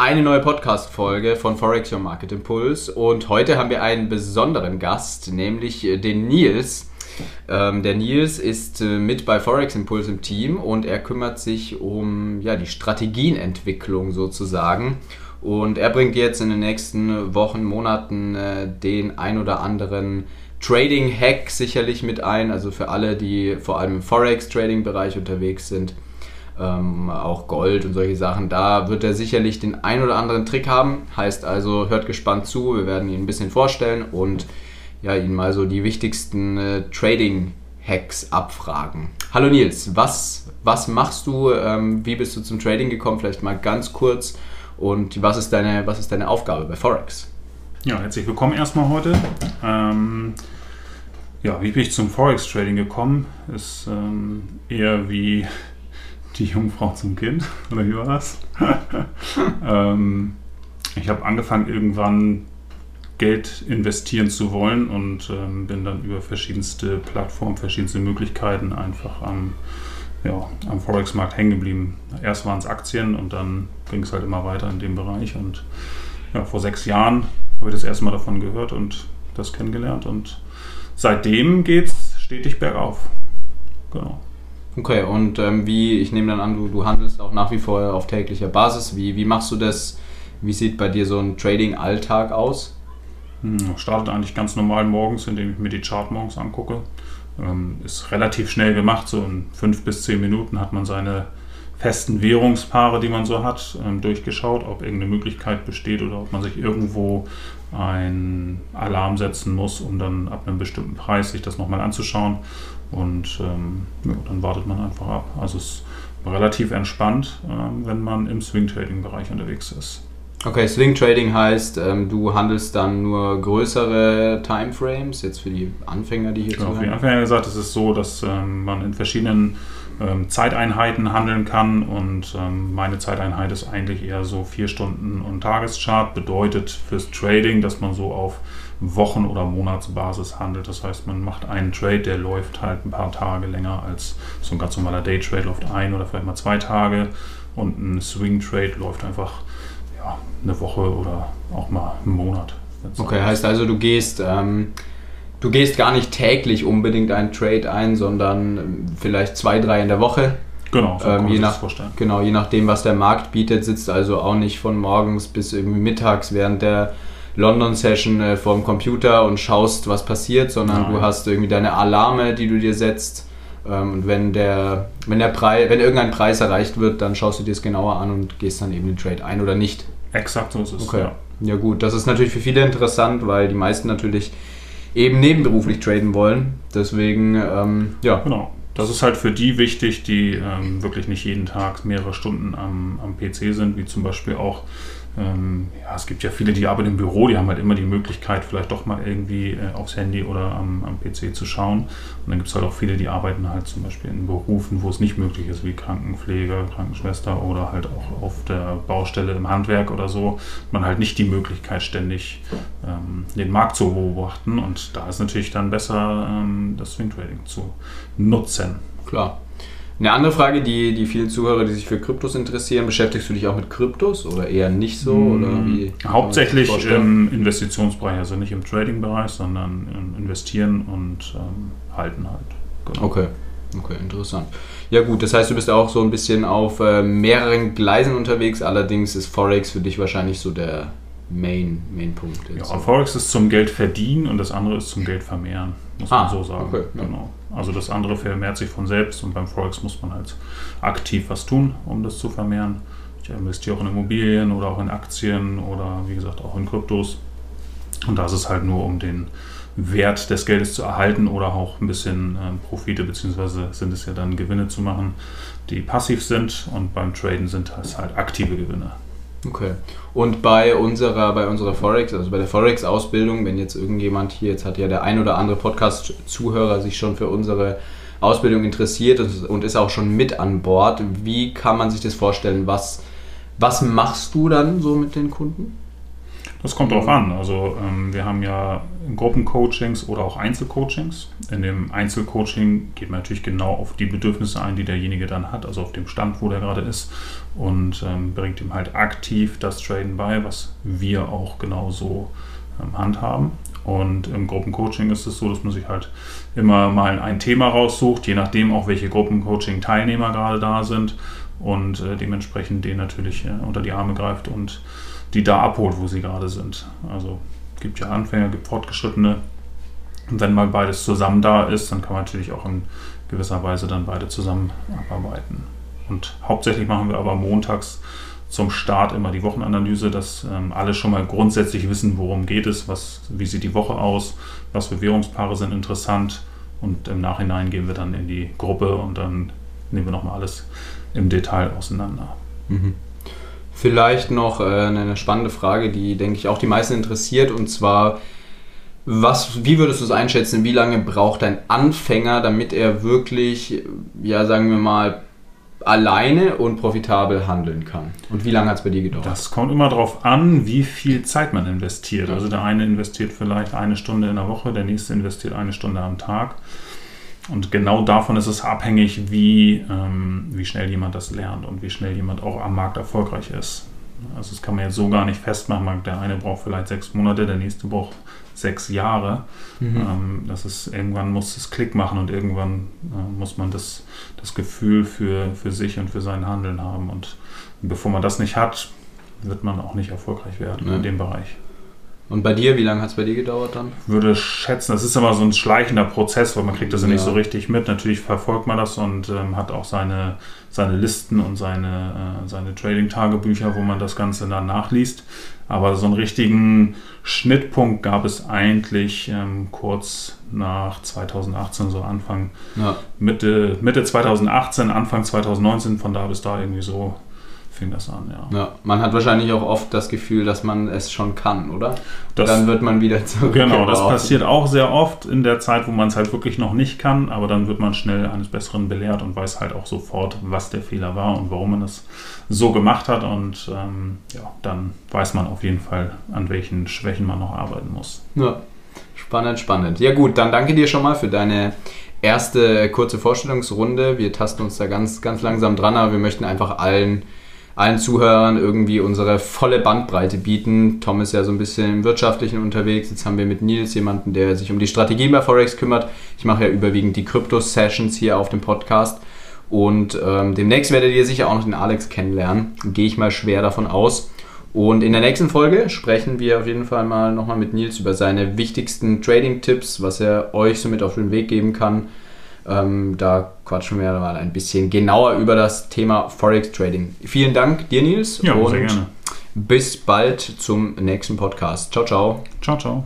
eine neue Podcast-Folge von Forex Your Market Impulse und heute haben wir einen besonderen Gast, nämlich äh, den Nils. Ähm, der Nils ist äh, mit bei Forex Impulse im Team und er kümmert sich um ja, die Strategienentwicklung sozusagen. Und er bringt jetzt in den nächsten Wochen, Monaten äh, den ein oder anderen Trading-Hack sicherlich mit ein. Also für alle, die vor allem im Forex-Trading-Bereich unterwegs sind ähm, auch Gold und solche Sachen. Da wird er sicherlich den ein oder anderen Trick haben. Heißt also, hört gespannt zu. Wir werden ihn ein bisschen vorstellen und ja, ihn mal so die wichtigsten äh, Trading-Hacks abfragen. Hallo Nils, was, was machst du? Ähm, wie bist du zum Trading gekommen? Vielleicht mal ganz kurz. Und was ist deine, was ist deine Aufgabe bei Forex? Ja, herzlich willkommen erstmal heute. Ähm, ja, wie bin ich zum Forex-Trading gekommen? Ist ähm, eher wie die Jungfrau zum Kind, oder wie war das? ähm, ich habe angefangen, irgendwann Geld investieren zu wollen und ähm, bin dann über verschiedenste Plattformen, verschiedenste Möglichkeiten einfach am, ja, am Forex-Markt hängen geblieben. Erst waren es Aktien und dann ging es halt immer weiter in dem Bereich. Und ja, vor sechs Jahren habe ich das erste Mal davon gehört und das kennengelernt. Und seitdem geht es stetig bergauf. Genau. Okay, und ähm, wie, ich nehme dann an, du, du handelst auch nach wie vor auf täglicher Basis. Wie, wie machst du das? Wie sieht bei dir so ein Trading-Alltag aus? Hm, startet eigentlich ganz normal morgens, indem ich mir die Chart morgens angucke. Ähm, ist relativ schnell gemacht, so in fünf bis zehn Minuten hat man seine festen Währungspaare, die man so hat, ähm, durchgeschaut, ob irgendeine Möglichkeit besteht oder ob man sich irgendwo einen Alarm setzen muss, um dann ab einem bestimmten Preis sich das nochmal anzuschauen. Und ähm, ja, dann wartet man einfach ab. Also es ist relativ entspannt, ähm, wenn man im Swing Trading Bereich unterwegs ist. Okay, Swing Trading heißt, ähm, du handelst dann nur größere Timeframes, jetzt für die Anfänger, die hier genau, Für die Anfänger gesagt, es ist so, dass ähm, man in verschiedenen ähm, Zeiteinheiten handeln kann und ähm, meine Zeiteinheit ist eigentlich eher so vier Stunden und Tageschart, bedeutet fürs Trading, dass man so auf Wochen- oder Monatsbasis handelt. Das heißt, man macht einen Trade, der läuft halt ein paar Tage länger als so ein ganz normaler Day-Trade läuft ein oder vielleicht mal zwei Tage und ein Swing-Trade läuft einfach ja, eine Woche oder auch mal einen Monat. Okay, heißt also, du gehst, ähm, du gehst gar nicht täglich unbedingt einen Trade ein, sondern vielleicht zwei, drei in der Woche. Genau, so ähm, je nach, vorstellen. Genau, je nachdem, was der Markt bietet, sitzt also auch nicht von morgens bis irgendwie mittags während der London-Session äh, vor dem Computer und schaust, was passiert, sondern Nein. du hast irgendwie deine Alarme, die du dir setzt. Ähm, und wenn der, wenn der Preis, wenn irgendein Preis erreicht wird, dann schaust du dir es genauer an und gehst dann eben den Trade ein oder nicht. Exakt so ist es. Okay. Ja. ja gut, das ist natürlich für viele interessant, weil die meisten natürlich eben nebenberuflich traden wollen. Deswegen, ähm, ja. Genau. Das ist halt für die wichtig, die ähm, wirklich nicht jeden Tag mehrere Stunden am, am PC sind, wie zum Beispiel auch ähm, ja, es gibt ja viele, die arbeiten im Büro, die haben halt immer die Möglichkeit, vielleicht doch mal irgendwie äh, aufs Handy oder am, am PC zu schauen. Und dann gibt es halt auch viele, die arbeiten halt zum Beispiel in Berufen, wo es nicht möglich ist, wie Krankenpfleger, Krankenschwester oder halt auch auf der Baustelle im Handwerk oder so. Man halt nicht die Möglichkeit, ständig ähm, den Markt zu beobachten. Und da ist natürlich dann besser, ähm, das Swing Trading zu nutzen. Klar. Eine andere Frage, die, die vielen Zuhörer, die sich für Kryptos interessieren, beschäftigst du dich auch mit Kryptos oder eher nicht so? Oder mm, wie Hauptsächlich im Investitionsbereich, also nicht im Trading-Bereich, sondern im Investieren und ähm, Halten halt. Genau. Okay. Okay, interessant. Ja gut, das heißt, du bist auch so ein bisschen auf äh, mehreren Gleisen unterwegs, allerdings ist Forex für dich wahrscheinlich so der Main, Main Punkt. Ja, Forex ist zum Geld verdienen und das andere ist zum Geld vermehren, muss ah, man so sagen. Okay, ja. Genau. Also das andere vermehrt sich von selbst und beim Forex muss man halt aktiv was tun, um das zu vermehren. Ich investiere auch in Immobilien oder auch in Aktien oder wie gesagt auch in Kryptos. Und da ist es halt nur, um den Wert des Geldes zu erhalten oder auch ein bisschen äh, Profite beziehungsweise sind es ja dann Gewinne zu machen, die passiv sind und beim Traden sind es halt aktive Gewinne. Okay. Und bei unserer, bei unserer Forex, also bei der Forex-Ausbildung, wenn jetzt irgendjemand hier, jetzt hat ja der ein oder andere Podcast-Zuhörer sich schon für unsere Ausbildung interessiert und ist auch schon mit an Bord, wie kann man sich das vorstellen? Was, was machst du dann so mit den Kunden? Das kommt drauf an. Also ähm, wir haben ja Gruppencoachings oder auch Einzelcoachings. In dem Einzelcoaching geht man natürlich genau auf die Bedürfnisse ein, die derjenige dann hat, also auf dem Stand, wo der gerade ist und ähm, bringt ihm halt aktiv das Traden bei, was wir auch genauso ähm, handhaben. Und im Gruppencoaching ist es so, dass man sich halt immer mal ein Thema raussucht, je nachdem auch welche Gruppencoaching-Teilnehmer gerade da sind und äh, dementsprechend den natürlich äh, unter die Arme greift und die da abholt, wo sie gerade sind. Also gibt ja Anfänger, gibt Fortgeschrittene. Und wenn mal beides zusammen da ist, dann kann man natürlich auch in gewisser Weise dann beide zusammen abarbeiten. Und hauptsächlich machen wir aber montags zum Start immer die Wochenanalyse, dass ähm, alle schon mal grundsätzlich wissen, worum geht es, was, wie sieht die Woche aus, was für Währungspaare sind interessant und im Nachhinein gehen wir dann in die Gruppe und dann nehmen wir nochmal alles im Detail auseinander. Mhm. Vielleicht noch äh, eine spannende Frage, die, denke ich, auch die meisten interessiert. Und zwar, was, wie würdest du es einschätzen, wie lange braucht ein Anfänger, damit er wirklich, ja, sagen wir mal, alleine und profitabel handeln kann? Und wie lange hat es bei dir gedauert? Das kommt immer darauf an, wie viel Zeit man investiert. Also der eine investiert vielleicht eine Stunde in der Woche, der nächste investiert eine Stunde am Tag. Und genau davon ist es abhängig, wie, ähm, wie schnell jemand das lernt und wie schnell jemand auch am Markt erfolgreich ist. Also das kann man jetzt so gar nicht festmachen. Der eine braucht vielleicht sechs Monate, der nächste braucht sechs Jahre. Mhm. Ähm, das ist, irgendwann muss es Klick machen und irgendwann äh, muss man das, das Gefühl für, für sich und für sein Handeln haben. Und bevor man das nicht hat, wird man auch nicht erfolgreich werden ja. in dem Bereich. Und bei dir, wie lange hat es bei dir gedauert dann? Ich würde schätzen, das ist immer so ein schleichender Prozess, weil man kriegt das ja nicht so richtig mit. Natürlich verfolgt man das und ähm, hat auch seine, seine Listen und seine, äh, seine Trading-Tagebücher, wo man das Ganze dann nachliest. Aber so einen richtigen Schnittpunkt gab es eigentlich ähm, kurz nach 2018, so Anfang, ja. Mitte, Mitte 2018, Anfang 2019, von da bis da irgendwie so fing das an, ja. ja. Man hat wahrscheinlich auch oft das Gefühl, dass man es schon kann, oder? Das, dann wird man wieder zurück. Genau, das passiert auch sehr oft in der Zeit, wo man es halt wirklich noch nicht kann, aber dann wird man schnell eines Besseren belehrt und weiß halt auch sofort, was der Fehler war und warum man es so gemacht hat und ähm, ja, dann weiß man auf jeden Fall, an welchen Schwächen man noch arbeiten muss. Ja, spannend, spannend. Ja gut, dann danke dir schon mal für deine erste kurze Vorstellungsrunde. Wir tasten uns da ganz, ganz langsam dran, aber wir möchten einfach allen allen Zuhörern irgendwie unsere volle Bandbreite bieten. Tom ist ja so ein bisschen im Wirtschaftlichen unterwegs. Jetzt haben wir mit Nils jemanden, der sich um die Strategie bei Forex kümmert. Ich mache ja überwiegend die Krypto-Sessions hier auf dem Podcast. Und ähm, demnächst werdet ihr sicher auch noch den Alex kennenlernen. Gehe ich mal schwer davon aus. Und in der nächsten Folge sprechen wir auf jeden Fall mal nochmal mit Nils über seine wichtigsten Trading-Tipps, was er euch somit auf den Weg geben kann. Ähm, da quatschen wir mal ein bisschen genauer über das Thema Forex Trading. Vielen Dank dir, Nils. Ja, und sehr gerne. Bis bald zum nächsten Podcast. Ciao, ciao. Ciao, ciao.